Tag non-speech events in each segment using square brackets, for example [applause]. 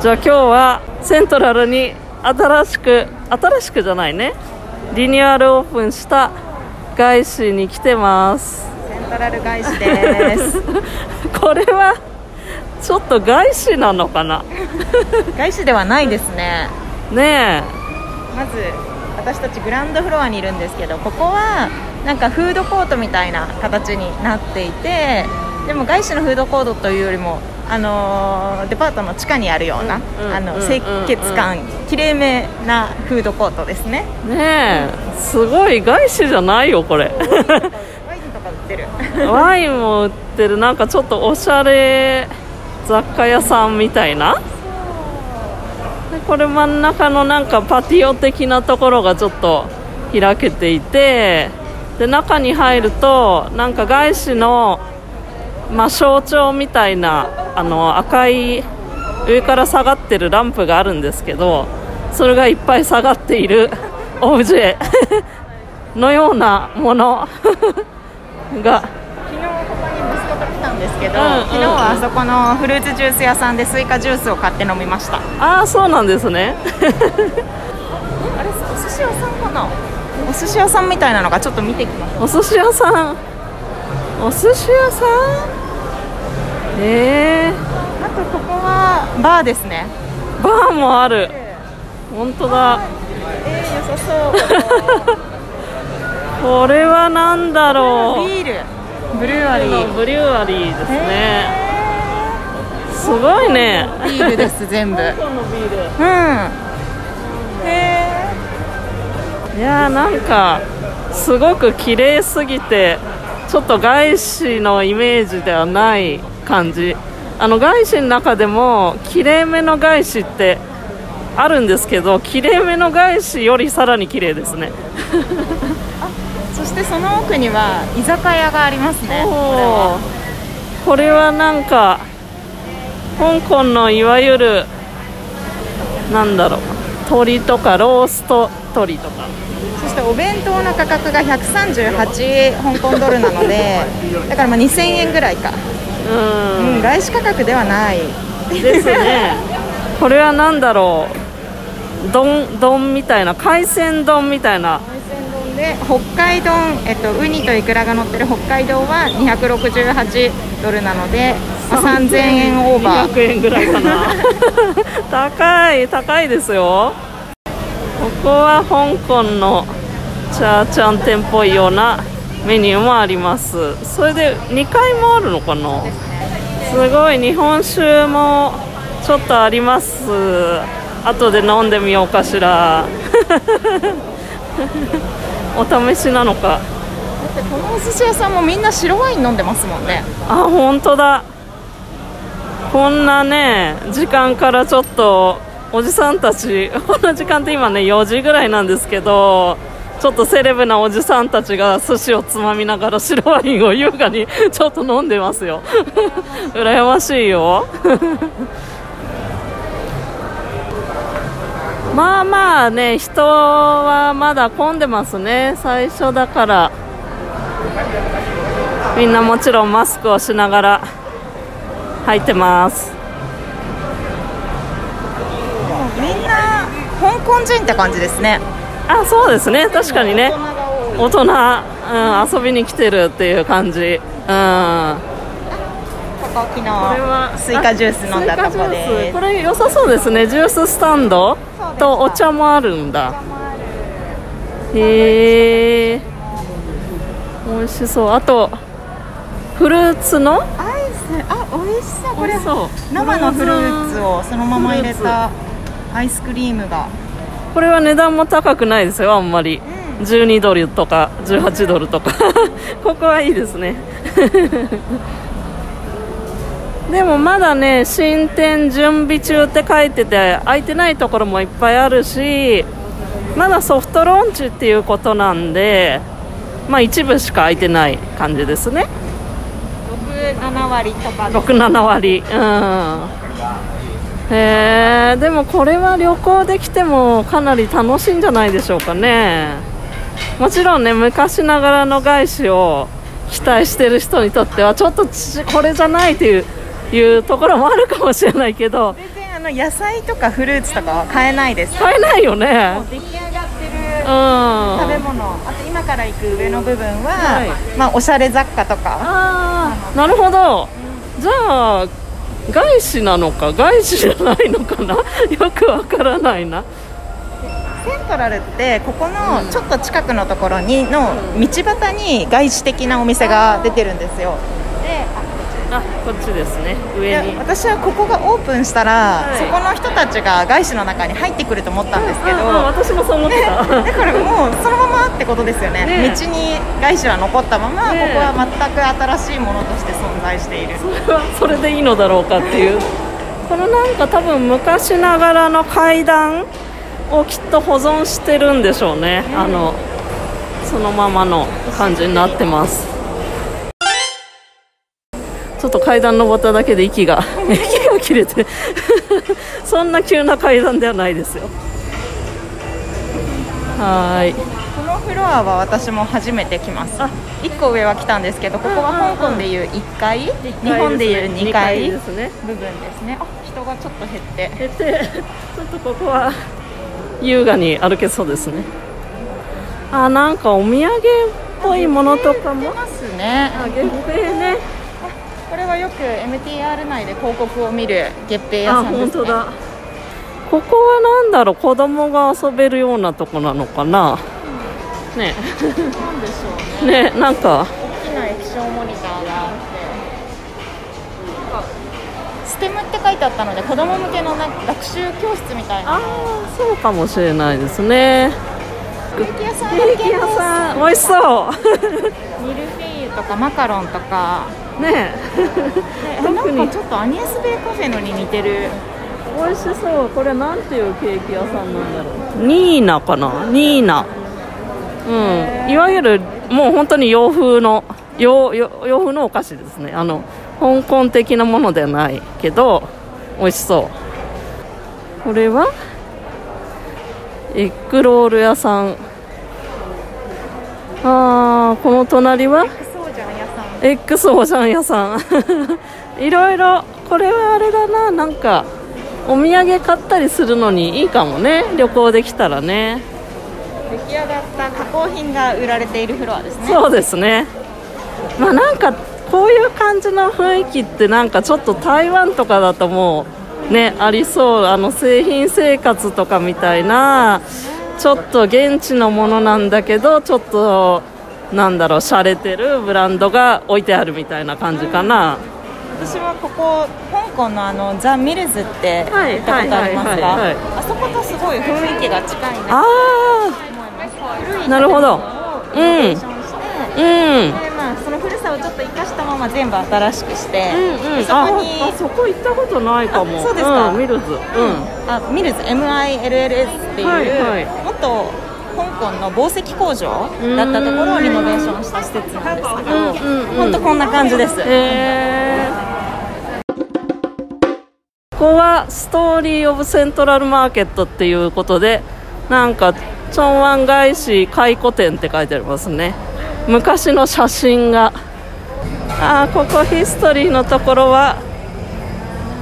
じゃあ今日はセントラルに新しく新しくじゃないね。リニューアルオープンした外資に来てます。セントラル外資です。[laughs] これはちょっと外資なのかな？外資ではないですね。ねまず私たちグランドフロアにいるんですけどここはなんかフードコートみたいな形になっていてでも外資のフードコートというよりもあのーデパートの地下にあるような、うんあのうん清潔感きれいめなフードコートですね。えねえ。すごい外資じゃないよこれ。ワインとか売ってる。[laughs] ワインも売ってる。なんかちょっとおしゃれ雑貨屋さんみたいな。でこれ真ん中のなんかパティオ的なところがちょっと開けていてで中に入るとなんか外資の、まあ、象徴みたいなあの赤い上から下がってるランプがあるんですけどそれがいっぱい下がっている [laughs] オブジェ [laughs] のようなもの [laughs] が。昨日ここに息子と来たんですけど、うんうんうん。昨日はあそこのフルーツジュース屋さんでスイカジュースを買って飲みました。ああそうなんですね。あれお寿司屋さんかな？お寿司屋さんみたいなのがちょっと見てきましょうお寿司屋さん？お寿司屋さん？えあとここはバーですね。ー、バーもある。本当だ。えー、良さそう。[laughs] これは何だろう。ビール。ブルーアリー。ブリュワリーですね。すごいね。ビールです全部。うん香港のビール。へいやーなんかすごく綺麗すぎてちょっと外資のイメージではない感じあの外資の中でも綺麗めの外資ってあるんですけど綺麗めの外資よりさらに綺麗ですね。ー [laughs] そしてその奥には居酒屋がありますねこれは。これはなんか香港のいわゆるなんだろう鶏とかロースト鶏とか。そしてお弁当の価格が138香港ドルなのでだからまあ2000円ぐらいか、ううんん、外資価格ではない。ですね。[laughs] これは何だろう。丼丼みたいな海鮮丼みたいな。海鮮丼で北海丼、えっと、ウニとイクラが乗ってる北海道は268ドルなので、まあ、3000円オーバー。200円ぐらいかな。[laughs] 高い高いですよ。ここは香港のチャーチャン店っぽいようなメニューもあります。それで2階もあるのかな？すごい日本酒もちょっとあります。後で飲んでみようかしら。[laughs] お試しなのか。だってこのお寿司屋さんもみんな白ワイン飲んでますもんね。あ本当だ。こんなね時間からちょっとおじさんたち [laughs] こんな時間って今ね4時ぐらいなんですけどちょっとセレブなおじさんたちが寿司をつまみながら白ワインを優雅にちょっと飲んでますよ。[laughs] 羨ましいよ。[laughs] まあまあね人はまだ混んでますね。最初だから。みんなもちろんマスクをしながら入ってます。みんな香港人って感じですね。あそうですね。確かにね。大人うん、遊びに来てるっていう感じ。うん。ここ昨日はスイカジュース飲んだとこです。スこれ良さそうですね。ジューススタンドとお茶もあるんだ。へえ美味しそう。あとフルーツの？アイス。あ美味しそう。これ生のフルーツをそのまま入れたアイスクリームがこれは値段も高くないですよあんまり。12ドルとか18ドルとか。[laughs] ここはいいですね。[laughs] でもまだね新店準備中って書いてて空いてないところもいっぱいあるしまだソフトローンチっていうことなんでまあ一部しか空いてない感じですね。67割とか67割。うんへえでもこれは旅行できてもかなり楽しいんじゃないでしょうかね。もちろんね昔ながらの外資を期待してる人にとってはちょっとちこれじゃないといういうところもあるかもしれないけど。全然あのの野菜とかフルーツとかは買えないです。買えないよね。もう出来上がってるうん。食べ物。あと今から行く上の部分は、はい。まあおしゃれ雑貨とか。ああなるほど。じゃあ外資なのか外資じゃないのかな？[laughs] よくわからないな。セントラルってここのちょっと近くのところにの道端に外資的なお店が出てるんですよ。ああこっちですね。い上に。や私はここがオープンしたら、はい。そこの人たちが外資の中に入ってくると思ったんですけど、ああ私もそう思ってた。だからもうそのままってことですよね。ね。道に外資は残ったまま、ね。ここは全く新しいものとして存在している。それはそれでいいのだろうかっていう。このなんか多分昔ながらの階段をきっと保存してるんでしょうね、あのそのままの感じになってますちょっと階段登っただけで息が [laughs] 息が切れて [laughs] そんな急な階段ではないですよ。はーい。このフロアは私も初めて来ます。あ。1個上は来たんですけどここは香港でいう1階、日本でいう2階ですね部分ですね。あ人がちょっと減って。減って。[laughs] ちょっとここは優雅に歩けそうですね。あなんかお土産っぽいものとかも？出ますね。あ月餅ねよく MTR 内で広告を見る月餅屋あさんです、ね、本当だ。ここはなんだろう？子供が遊べるようなとこなのかな？ね。なんでしょうね。ねなんか。大きな液晶モニターがあって。ステムって書いてあったので子供向けのなんか学習教室みたいな。ああそうかもしれないですね。ケーキ屋さんケーキ屋さん。美味しそミルフィーユとかマカロンとか。うねで [laughs] 特に。なんかちょっとアニエスベイカフェのに似てる。美味しそう。これなんていうケーキ屋さんなんだろう。ニーナかな？ニーナ。うん。いわゆるもう本当に洋風の洋洋洋風のお菓子ですね。あの香港的なものではないけど美味しそう。これはエッグロール屋さん。あーこの隣は？X おじゃん屋さん。[laughs] いろいろこれはあれだな。なんかお土産買ったりするのにいいかもね。旅行できたらね。出来上がった加工品が売られているフロアですね。そうですね。まあなんかこういう感じの雰囲気ってなんかちょっと台湾とかだともうねありそう。あの製品生活とかみたいなちょっと現地のものなんだけどちょっとなんだろう洒落てるブランドが置いてあるみたいな感じかな、私はここ香港のあのザ・ミルズって行はいったことありますはいはいはいはい。かあそことすごい雰囲気が近いなとあ思います古いなるほど。建物をリノベーションして、あうん。でまあ、その古さをちょっっと生かしたまま全部新しくして、うんうん、そこにああそこ行ったことないかも。あそうですか？ん、ミルズ。うん。あミルズ MILLS っていう、はいはい。元香港の紡績工場だったところをリノベーションした施設なんですけど本当こんな感じです、へえここはストーリー・オブ・セントラル・マーケットっていうことでなんかチョンワン返し回顧展って書いてありますね。昔の写真が。あーここヒストリーのところは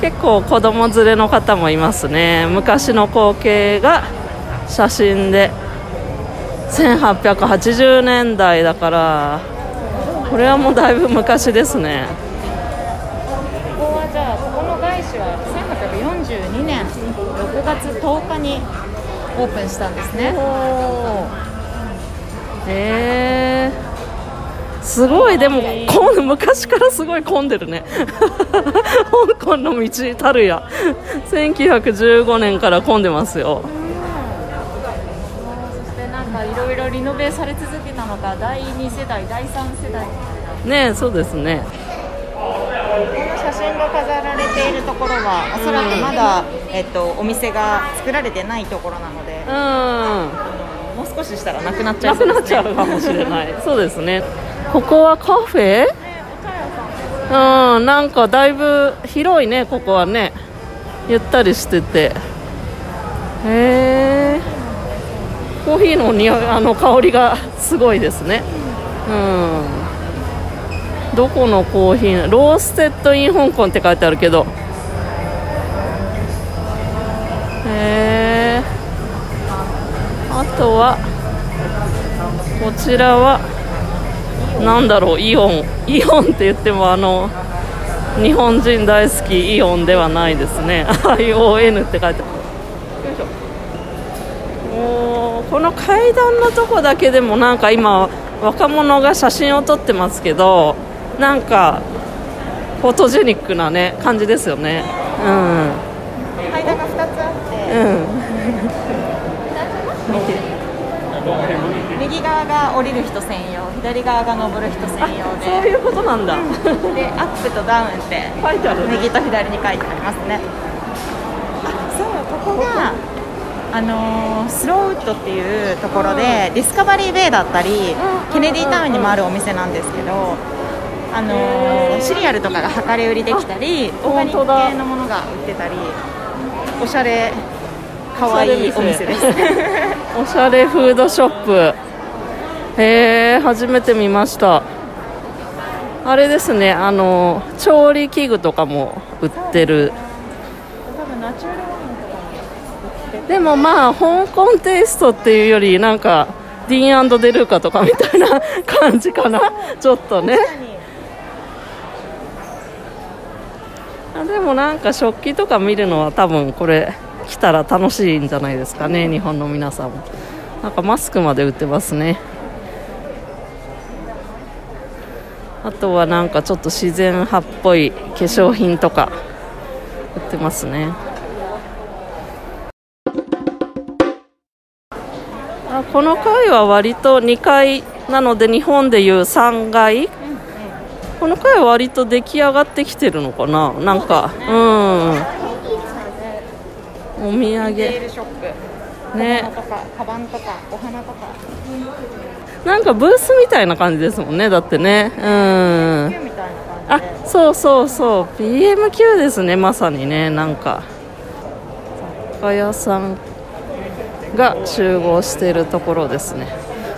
結構子供連れの方もいますね。昔の光景が写真で1880年代だからこれはもうだいぶ昔ですね。ここはじゃあここの外資は1842年6月10日にオープンしたんですね。へえすごい。でも混ん昔からすごい混んでるね。[laughs] 香港の道たるや。1915年から混んでますよろいろリノベされ続けたのか第2世代第3世代。ねそうですね。この写真が飾られているところはおそらくまだ、えっと、お店が作られてないところなのでうん。もう少ししたらなくなっちゃないくなっちゃうかもしれない。[laughs] そうですね。ここはカフェ？うんなんかだいぶ広いねここはね。ゆったりしてて。へえコーヒーのにあの香りがすごいですね。うん。どこのコーヒーローステッドイン香港って書いてあるけど。へえあとはこちらはなんだろうイオン。イオンって言ってもあの日本人大好きイオンではないですね。ION って書いてある。この階段のとこだけでもなんか今若者が写真を撮ってますけどなんかフォトジェニックなね感じですよね。うん。階段が2つあって、うん。右側が降りる人専用左側が登る人専用でそういうことなんだ。でアップとダウンって右と左に書いてありますねあそうここがあのースローウッドっていうところで、ディスカバリーベイだったり、うん。ケネディタウンにもあるお店なんですけど、あのーシリアルとかが量り売りできたりあオーガニック系のものが売ってたりおしゃれかわいいお店。です。[laughs] おしゃれフードショップ。へえ初めて見ました。あれですねあの調理器具とかも売ってる。多分ナチュラルワインとかも売っててでもまあ香港テイストっていうよりなんかディーンデルーカとかみたいな感じかな。[laughs] ちょっとね。あでもなんか食器とか見るのは多分これ来たら楽しいんじゃないですかね日本の皆さんも。なんかマスクまで売ってますね。あとはなんかちょっと自然派っぽい化粧品とか売ってますねこの階は割と2階なので日本でいう3階この階は割と出来上がってきてるのかな？なんかうん。お土産。ルショップ。ね。カバンとかお花とか。なんかブースみたいな感じですもんねだってね。うん。あそうそうそう。BMQ ですねまさにねなんか。雑貨屋さんが集合しているところですね。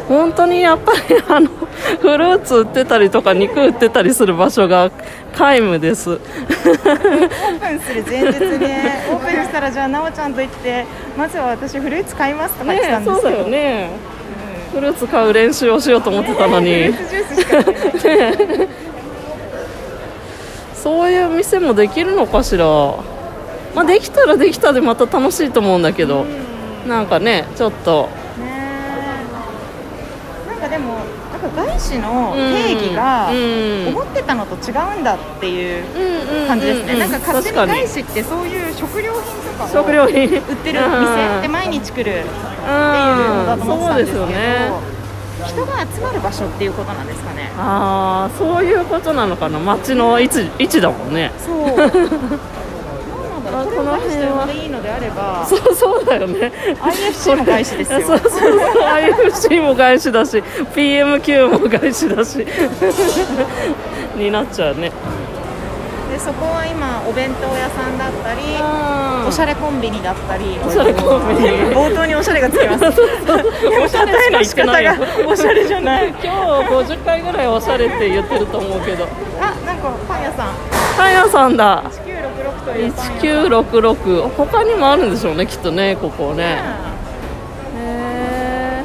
本当にやっぱりあのフルーツ売ってたりとか肉売ってたりする場所が皆無です。オープンする前日ね [laughs] オープンしたらじゃあなおちゃんと行ってまずは私フルーツ買いますとか言ってたんですそうだよね。フルーツ買う練習をしようと思ってたのに、そういう店もできるのかしら、まあ、できたらできたでまた楽しいと思うんだけど、なんかねちょっと。ねなんかでもなんか外資の定義がうん。思ってたのと違うんだっていううん感じですね、うなんか勝手に外資ってそういう食料品とかを食料品。売ってる店で毎日来るっていうのだと思ってたん。ですけど、ね。人が集まる場所っていうことなんですかね。ああそういうことなのかな。街の位置位置だもんね。そう [laughs] あこれを外資と呼んでいいのであればそうそうだよね。IFC も外資ですよ。そうそうそう IFC も外資だし PMQ も外資だしになっちゃうね。でそこは今お弁当屋さんだったりおしゃゃれコンビニだったりおしゃれコンビニ。冒頭におしゃれがつきます。おしゃれしか仕方がおしゃれじゃない今日50回ぐらいおしゃれって言ってると思うけど。あなんかパン屋さん。パン屋さんだ1966というパン屋さん1966他にもあるんでしょうねきっとねここね。へえ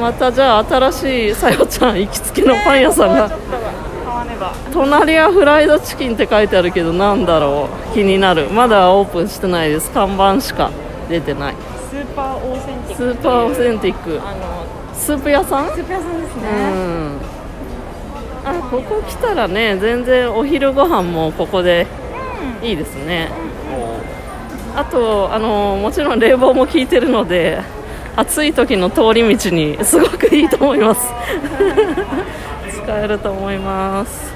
またじゃあ新しいさよちゃん行きつけのパン屋さんが。隣はフライドチキンって書いてあるけどなんだろう。気になる。まだオープンしてないです。看板しか出てない。スーパーオーセンティック。スーパーオーセンティック。あのスープ屋さん？スープ屋さんですうね、ん。あここ来たらね全然お昼ご飯もここでいいですね。あとあのもちろん冷房も効いてるので暑い時の通り道にすごくいいと思います。使えると思います。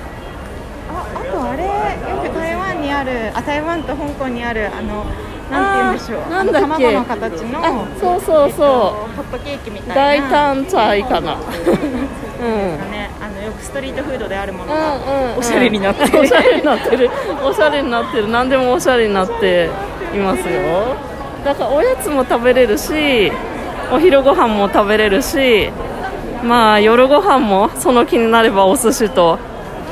ああとあれよく台湾にあるあ台湾と香港にあるあのなんて言うんでしょうなんだっけ？卵の形のあそうそうえっとそホットケーキみうた大いな。胆茶いかな。[laughs] うんくストリートフードであるものが、おしゃれになってる。おしゃれになってる。おしゃれになってる。何でもおしゃれになっていますよ。だからおやつも食べれるしお昼ご飯も食べれるしまあ夜ご飯もその気になればお寿司と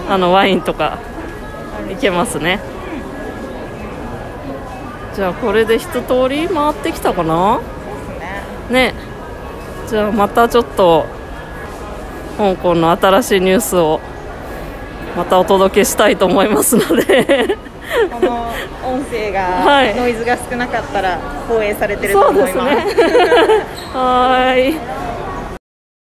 あのワインとかいけますね。じゃあこれで一通り回ってきたかな？ね。ね。じゃあまたちょっと香港の新しいニュースをまたお届けしたいと思いますので。この音声が、はい。ノイズが少なかったら放映されてるとそうです。思いますね。[laughs] はーい